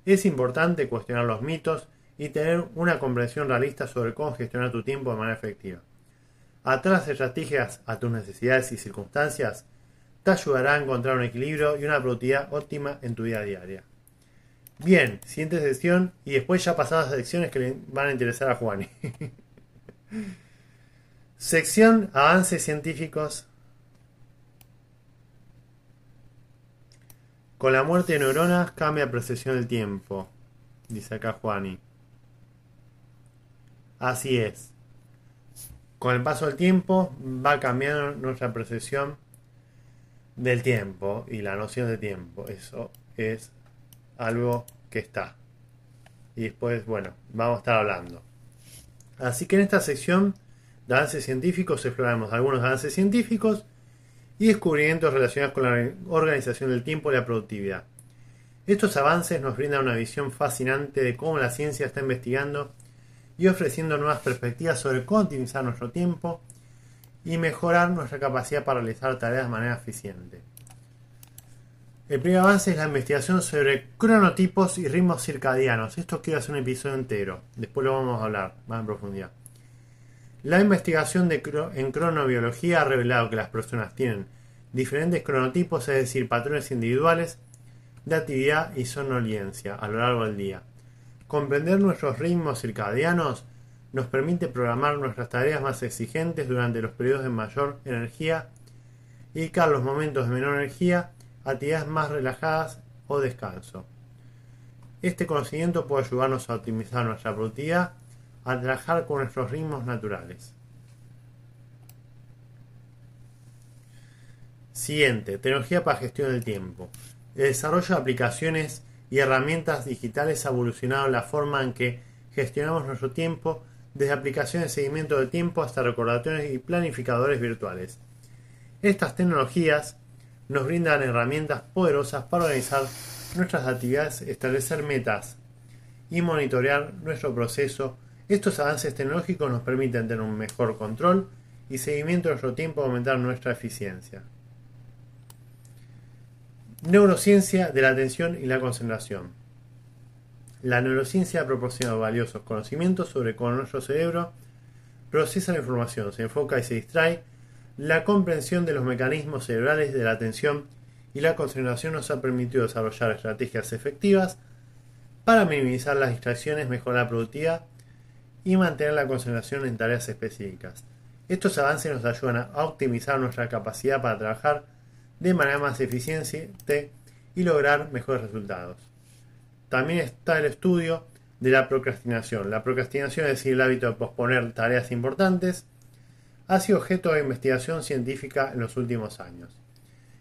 Es importante cuestionar los mitos y tener una comprensión realista sobre cómo gestionar tu tiempo de manera efectiva. Atrás estrategias a tus necesidades y circunstancias te ayudará a encontrar un equilibrio y una productividad óptima en tu vida diaria. Bien, siguiente sección y después ya pasadas secciones que le van a interesar a Juani. sección Avances científicos Con la muerte de neuronas cambia la percepción del tiempo, dice acá Juani. Así es. Con el paso del tiempo va cambiando nuestra percepción del tiempo y la noción de tiempo. Eso es algo que está. Y después, bueno, vamos a estar hablando. Así que en esta sección de avances científicos exploramos algunos avances científicos y descubrimientos relacionados con la organización del tiempo y la productividad. Estos avances nos brindan una visión fascinante de cómo la ciencia está investigando y ofreciendo nuevas perspectivas sobre cómo optimizar nuestro tiempo y mejorar nuestra capacidad para realizar tareas de manera eficiente. El primer avance es la investigación sobre cronotipos y ritmos circadianos. Esto quiero hacer un episodio entero. Después lo vamos a hablar más en profundidad. La investigación en cronobiología ha revelado que las personas tienen diferentes cronotipos, es decir, patrones individuales de actividad y somnolencia a lo largo del día. Comprender nuestros ritmos circadianos nos permite programar nuestras tareas más exigentes durante los periodos de mayor energía y dedicar los momentos de menor energía a actividades más relajadas o descanso. Este conocimiento puede ayudarnos a optimizar nuestra productividad a trabajar con nuestros ritmos naturales. Siguiente, tecnología para gestión del tiempo. El desarrollo de aplicaciones y herramientas digitales ha evolucionado la forma en que gestionamos nuestro tiempo, desde aplicaciones de seguimiento de tiempo hasta recordatorios y planificadores virtuales. Estas tecnologías nos brindan herramientas poderosas para organizar nuestras actividades, establecer metas y monitorear nuestro proceso estos avances tecnológicos nos permiten tener un mejor control y seguimiento de nuestro tiempo aumentar nuestra eficiencia. Neurociencia de la atención y la concentración. La neurociencia ha proporcionado valiosos conocimientos sobre cómo nuestro cerebro procesa la información, se enfoca y se distrae, la comprensión de los mecanismos cerebrales de la atención y la concentración nos ha permitido desarrollar estrategias efectivas para minimizar las distracciones, mejorar la productividad y mantener la concentración en tareas específicas. Estos avances nos ayudan a optimizar nuestra capacidad para trabajar de manera más eficiente y lograr mejores resultados. También está el estudio de la procrastinación. La procrastinación, es decir, el hábito de posponer tareas importantes, ha sido objeto de investigación científica en los últimos años.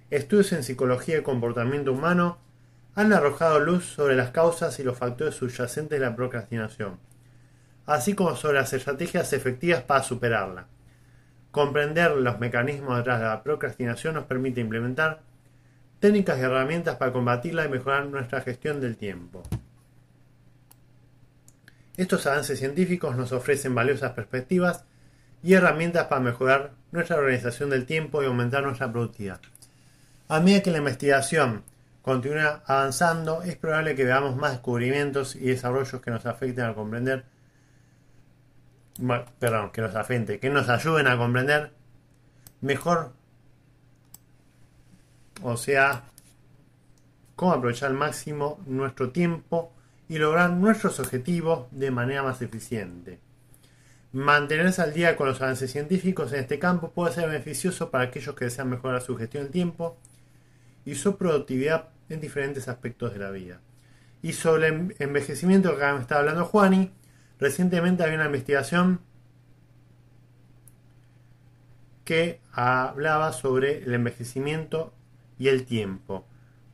Estudios en psicología y comportamiento humano han arrojado luz sobre las causas y los factores subyacentes de la procrastinación, así como sobre las estrategias efectivas para superarla. Comprender los mecanismos detrás de la procrastinación nos permite implementar técnicas y herramientas para combatirla y mejorar nuestra gestión del tiempo. Estos avances científicos nos ofrecen valiosas perspectivas y herramientas para mejorar nuestra organización del tiempo y aumentar nuestra productividad. A medida que la investigación continúa avanzando, es probable que veamos más descubrimientos y desarrollos que nos afecten a comprender, perdón, que nos afecten, que nos ayuden a comprender mejor, o sea, cómo aprovechar al máximo nuestro tiempo y lograr nuestros objetivos de manera más eficiente. Mantenerse al día con los avances científicos en este campo puede ser beneficioso para aquellos que desean mejorar su gestión del tiempo y su productividad en diferentes aspectos de la vida. Y sobre el envejecimiento que me estaba hablando Juani, recientemente había una investigación que hablaba sobre el envejecimiento y el tiempo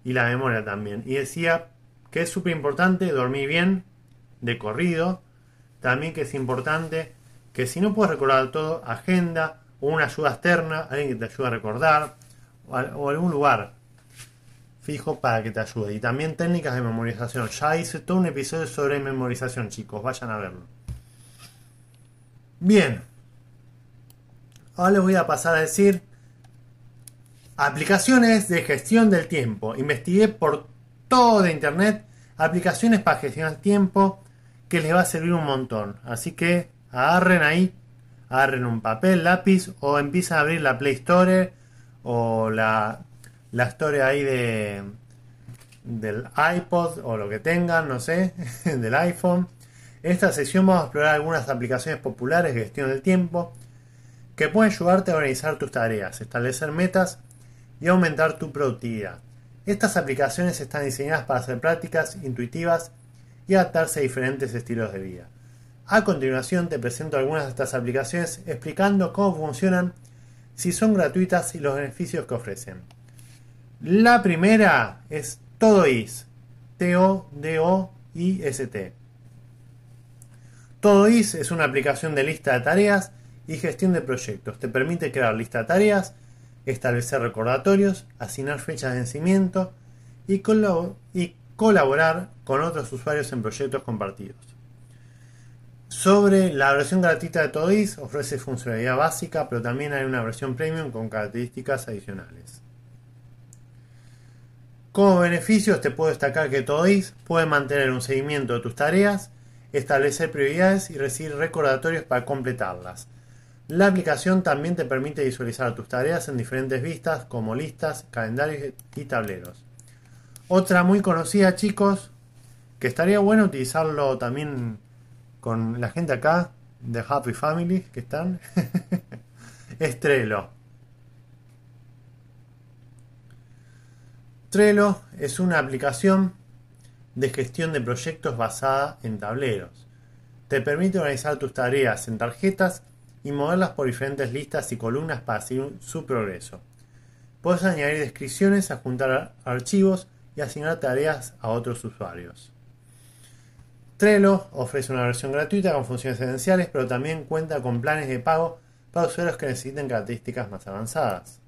y la memoria también. Y decía que es súper importante dormir bien, de corrido. También que es importante que si no puedes recordar todo, agenda o una ayuda externa, alguien que te ayude a recordar, o, algún lugar fijo para que te ayude. Y también técnicas de memorización. Ya hice todo un episodio sobre memorización, chicos, vayan a verlo. Bien. Ahora les voy a pasar a decir aplicaciones de gestión del tiempo. Investigué por todo de internet, aplicaciones para gestionar tiempo que les va a servir un montón. Así que agarren ahí, agarren un papel, lápiz o empiezan a abrir la Play Store o la, la Store ahí de del iPod o lo que tengan, no sé, del iPhone. En esta sesión vamos a explorar algunas aplicaciones populares de gestión del tiempo que pueden ayudarte a organizar tus tareas, establecer metas y aumentar tu productividad. Estas aplicaciones están diseñadas para ser prácticas, intuitivas y adaptarse a diferentes estilos de vida. A continuación te presento algunas de estas aplicaciones explicando cómo funcionan, si son gratuitas y los beneficios que ofrecen. La primera es Todoist, T-O-D-O-I-S-T. Todoist es una aplicación de lista de tareas y gestión de proyectos. Te permite crear lista de tareas establecer recordatorios, asignar fechas de vencimiento y, colaborar con otros usuarios en proyectos compartidos. Sobre la versión gratuita de Todis ofrece funcionalidad básica, pero también hay una versión premium con características adicionales. Como beneficios te puedo destacar que Todis puede mantener un seguimiento de tus tareas, establecer prioridades y recibir recordatorios para completarlas, la aplicación también te permite visualizar tus tareas en diferentes vistas como listas, calendarios y tableros. Otra muy conocida chicos, que estaría bueno utilizarlo también con la gente acá de Happy Family que están, es Trello. Trello es una aplicación de gestión de proyectos basada en tableros. Te permite organizar tus tareas en tarjetas y moverlas por diferentes listas y columnas para seguir su progreso. Puedes añadir descripciones, adjuntar archivos y asignar tareas a otros usuarios. Trello ofrece una versión gratuita con funciones esenciales, pero también cuenta con planes de pago para usuarios que necesiten características más avanzadas.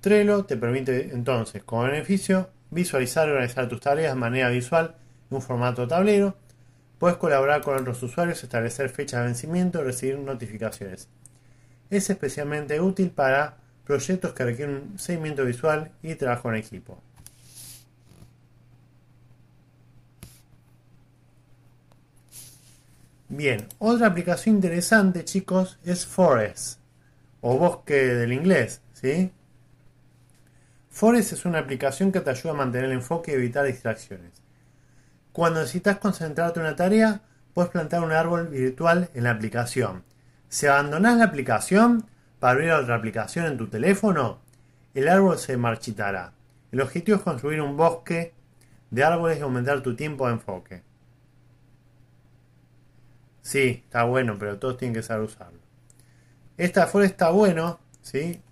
Trello te permite entonces, como beneficio, visualizar y organizar tus tareas de manera visual en un formato tablero Puedes colaborar con otros usuarios, establecer fechas de vencimiento y recibir notificaciones. Es especialmente útil para proyectos que requieren un seguimiento visual y trabajo en equipo. Bien, otra aplicación interesante, chicos, es Forest o bosque del inglés, ¿sí? Forest es una aplicación que te ayuda a mantener el enfoque y evitar distracciones. Cuando necesitas concentrarte en una tarea, puedes plantar un árbol virtual en la aplicación. Si abandonas la aplicación para abrir otra aplicación en tu teléfono, el árbol se marchitará. El objetivo es construir un bosque de árboles y aumentar tu tiempo de enfoque. Sí, está bueno, pero todos tienen que saber usarlo. Esta Forest está bueno, ¿sí?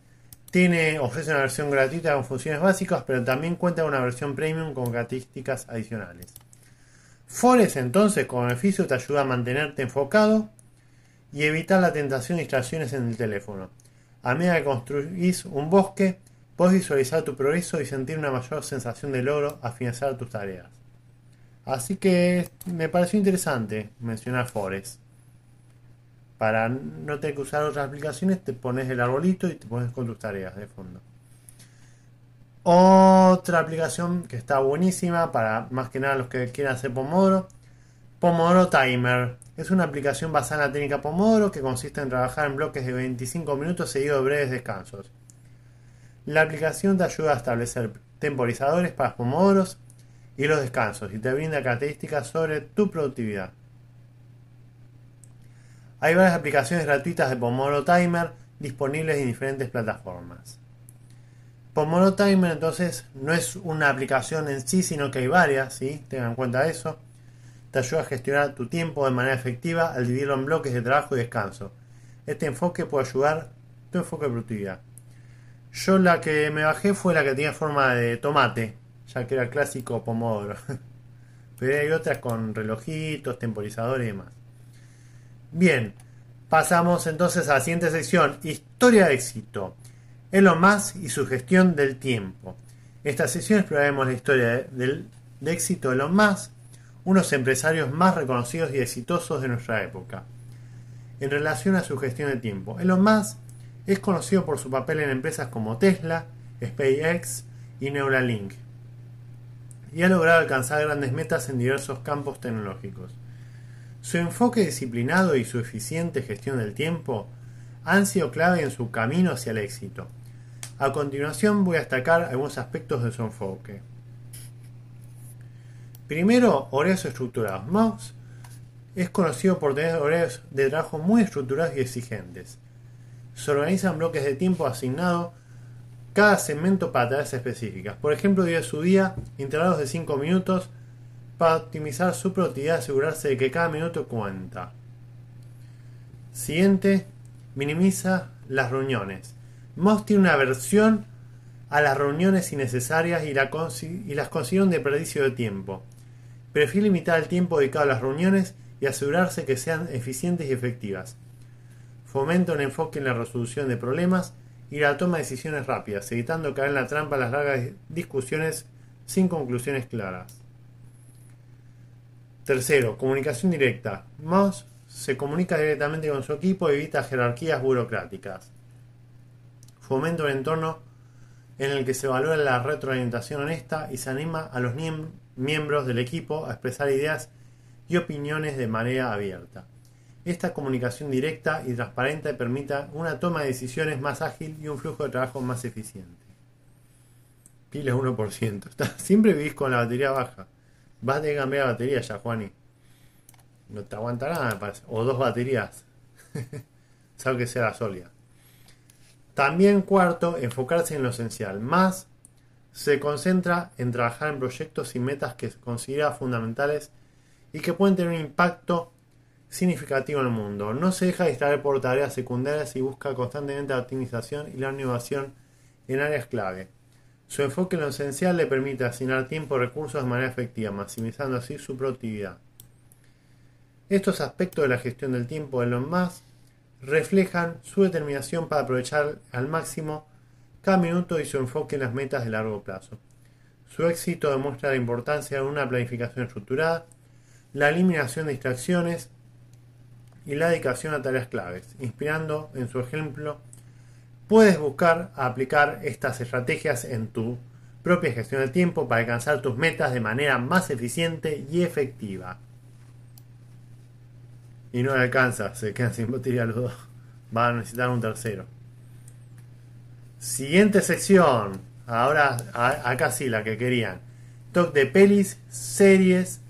Tiene, ofrece una versión gratuita con funciones básicas, pero también cuenta con una versión premium con características adicionales. Forest entonces, como beneficio, te ayuda a mantenerte enfocado y evitar la tentación de distracciones en el teléfono. A medida que construís un bosque, podés visualizar tu progreso y sentir una mayor sensación de logro al finalizar tus tareas. Así que me pareció interesante mencionar Forest. Para no tener que usar otras aplicaciones, te pones el arbolito y te pones con tus tareas de fondo. Otra aplicación que está buenísima para más que nada los que quieran hacer Pomodoro. Pomodoro Timer. Es una aplicación basada en la técnica Pomodoro que consiste en trabajar en bloques de 25 minutos seguidos de breves descansos. La aplicación te ayuda a establecer temporizadores para pomodoros y los descansos y te brinda características sobre tu productividad. Hay varias aplicaciones gratuitas de Pomodoro Timer disponibles en diferentes plataformas. Pomodoro Timer entonces no es una aplicación en sí, sino que hay varias, tengan en cuenta eso. Te ayuda a gestionar tu tiempo de manera efectiva al dividirlo en bloques de trabajo y descanso. Este enfoque puede ayudar tu enfoque de productividad. Yo la que me bajé fue la que tenía forma de tomate, ya que era el clásico Pomodoro. Pero hay otras con relojitos, temporizadores y demás. Bien, pasamos entonces a la siguiente sección, historia de éxito. Elon Musk y su gestión del tiempo. Esta sección exploraremos la historia de, éxito de Elon Musk, unos empresarios más reconocidos y exitosos de nuestra época. En relación a su gestión de tiempo, Elon Musk es conocido por su papel en empresas como Tesla, SpaceX y Neuralink, y ha logrado alcanzar grandes metas en diversos campos tecnológicos. Su enfoque disciplinado y su eficiente gestión del tiempo han sido clave en su camino hacia el éxito. A continuación voy a destacar algunos aspectos de su enfoque. Primero, horarios estructurados. Mouse es conocido por tener horarios de trabajo muy estructurados y exigentes. Se organizan bloques de tiempo asignados cada segmento para tareas específicas. Por ejemplo, divide su día intervalos de 5 minutos para optimizar su productividad y asegurarse de que cada minuto cuenta. Siguiente, minimiza las reuniones. Mouse tiene una aversión a las reuniones innecesarias y, las considera un desperdicio de tiempo. Prefiere limitar el tiempo dedicado a las reuniones y asegurarse que sean eficientes y efectivas. Fomenta un enfoque en la resolución de problemas y la toma de decisiones rápidas, evitando caer en la trampa las largas discusiones sin conclusiones claras. Tercero, comunicación directa. Moss se comunica directamente con su equipo y evita jerarquías burocráticas. Fomenta un entorno en el que se valora la retroalimentación honesta y se anima a los miembros del equipo a expresar ideas y opiniones de manera abierta. Esta comunicación directa y transparente permite una toma de decisiones más ágil y un flujo de trabajo más eficiente. Pilas 1%. siempre vivís con la batería baja. Vas a tener que cambiar la batería ya, Juani. No te aguanta nada, me parece. O dos baterías. Salvo que sea sólida. También cuarto, enfocarse en lo esencial. Más se concentra en trabajar en proyectos y metas que considera fundamentales y que pueden tener un impacto significativo en el mundo. No se deja distraer por tareas secundarias y busca constantemente la optimización y la innovación en áreas clave. Su enfoque en lo esencial le permite asignar tiempo y recursos de manera efectiva, maximizando así su productividad. Estos aspectos de la gestión del tiempo de Elon Musk reflejan su determinación para aprovechar al máximo cada minuto y su enfoque en las metas de largo plazo. Su éxito demuestra la importancia de una planificación estructurada, la eliminación de distracciones y la dedicación a tareas claves. Inspirando en su ejemplo Puedes buscar aplicar estas estrategias en tu propia gestión del tiempo para alcanzar tus metas de manera más eficiente y efectiva. Y no le alcanza, se quedan sin batería los dos. Van a necesitar un tercero. Siguiente sección. ahora acá sí la que querían. Talk de pelis, series,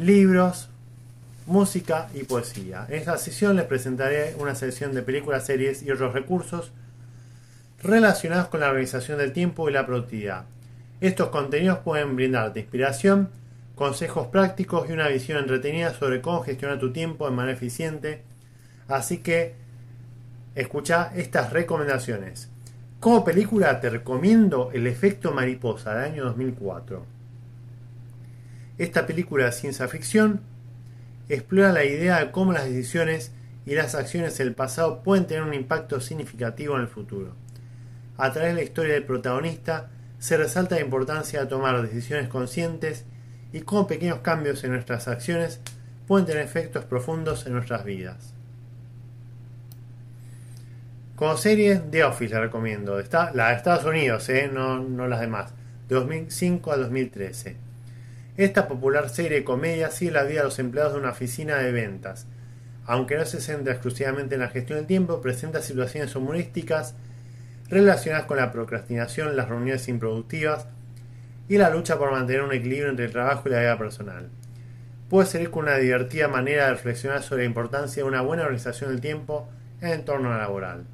libros, música y poesía. En esta sesión les presentaré una selección de películas, series y otros recursos relacionados con la organización del tiempo y la productividad. Estos contenidos pueden brindarte inspiración, consejos prácticos y una visión entretenida sobre cómo gestionar tu tiempo de manera eficiente. Así que escucha estas recomendaciones. Como película te recomiendo El efecto mariposa del año 2004. Esta película de ciencia ficción explora la idea de cómo las decisiones y las acciones del pasado pueden tener un impacto significativo en el futuro. A través de la historia del protagonista se resalta la importancia de tomar decisiones conscientes y cómo pequeños cambios en nuestras acciones pueden tener efectos profundos en nuestras vidas. Como serie, The Office la recomiendo. Está, la de Estados Unidos, eh, no, no las demás. De 2005 a 2013. Esta popular serie de comedia sigue la vida de los empleados de una oficina de ventas. Aunque no se centra exclusivamente en la gestión del tiempo, presenta situaciones humorísticas relacionadas con la procrastinación, las reuniones improductivas y la lucha por mantener un equilibrio entre el trabajo y la vida personal. Puede servir como una divertida manera de reflexionar sobre la importancia de una buena organización del tiempo en el entorno laboral.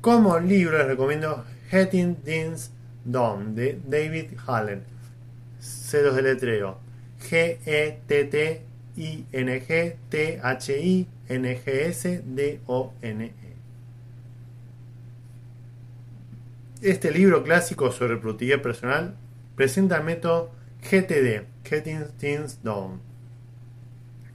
Como libro les recomiendo Getting Things Done de David Hallen. Ceros de letreo. G-E-T-T-I-N-G-T-H-I-N-G-S-D-O-N-E. Este libro clásico sobre productividad personal presenta el método GTD, Getting Things Done,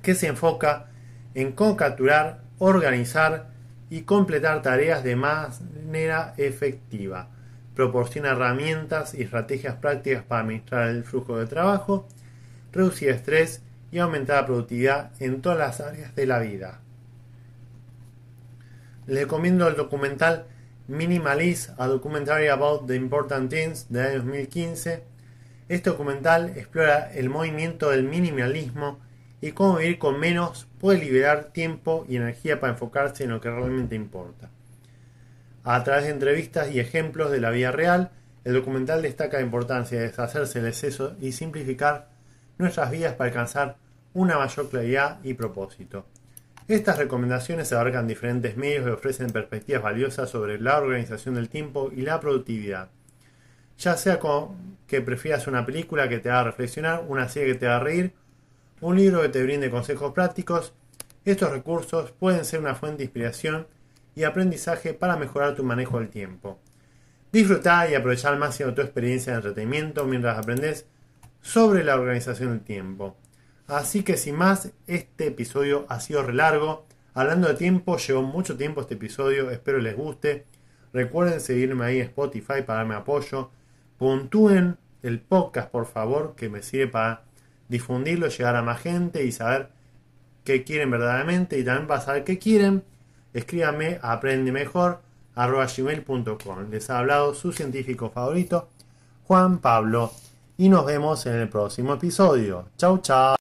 que se enfoca en cómo capturar, organizar y completar tareas de manera efectiva. Proporciona herramientas y estrategias prácticas para administrar el flujo de trabajo, reducir estrés y aumentar la productividad en todas las áreas de la vida. Les recomiendo el documental Minimalist, a documentary about the important things de año 2015. Este documental explora el movimiento del minimalismo y cómo vivir con menos puede liberar tiempo y energía para enfocarse en lo que realmente importa. A través de entrevistas y ejemplos de la vida real, el documental destaca la importancia de deshacerse del exceso y simplificar nuestras vidas para alcanzar una mayor claridad y propósito. Estas recomendaciones abarcan diferentes medios y ofrecen perspectivas valiosas sobre la organización del tiempo y la productividad. Ya sea que prefieras una película que te haga reflexionar, una serie que te haga reír un libro que te brinde consejos prácticos. Estos recursos pueden ser una fuente de inspiración y aprendizaje para mejorar tu manejo del tiempo. Disfruta y aprovechar al máximo tu experiencia de entretenimiento mientras aprendes sobre la organización del tiempo. Así que sin más, este episodio ha sido re largo. Hablando de tiempo, llevó mucho tiempo este episodio, espero les guste. Recuerden seguirme ahí en Spotify para darme apoyo. Puntúen el podcast, por favor, que me sirve para difundirlo, llegar a más gente y saber qué quieren verdaderamente y también para saber qué quieren, escríbame a aprendemejor.com. Les ha hablado su científico favorito, Juan Pablo, y nos vemos en el próximo episodio. Chau, chau.